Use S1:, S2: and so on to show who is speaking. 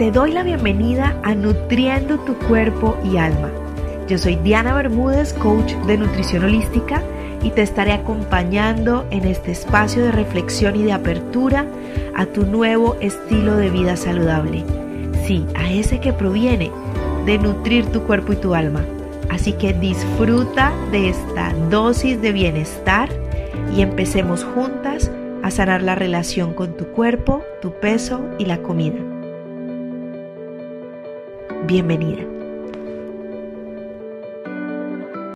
S1: Te doy la bienvenida a Nutriendo tu cuerpo y alma. Yo soy Diana Bermúdez, coach de nutrición holística y te estaré acompañando en este espacio de reflexión y de apertura a tu nuevo estilo de vida saludable. Sí, a ese que proviene de nutrir tu cuerpo y tu alma. Así que disfruta de esta dosis de bienestar y empecemos juntas a sanar la relación con tu cuerpo, tu peso y la comida. Bienvenida.